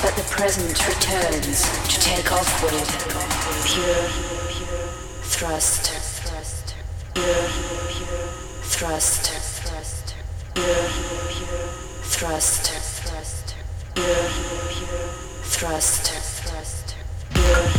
But the present returns to take off with pure thrust. Pure thrust. Pure thrust. Pure thrust. Pure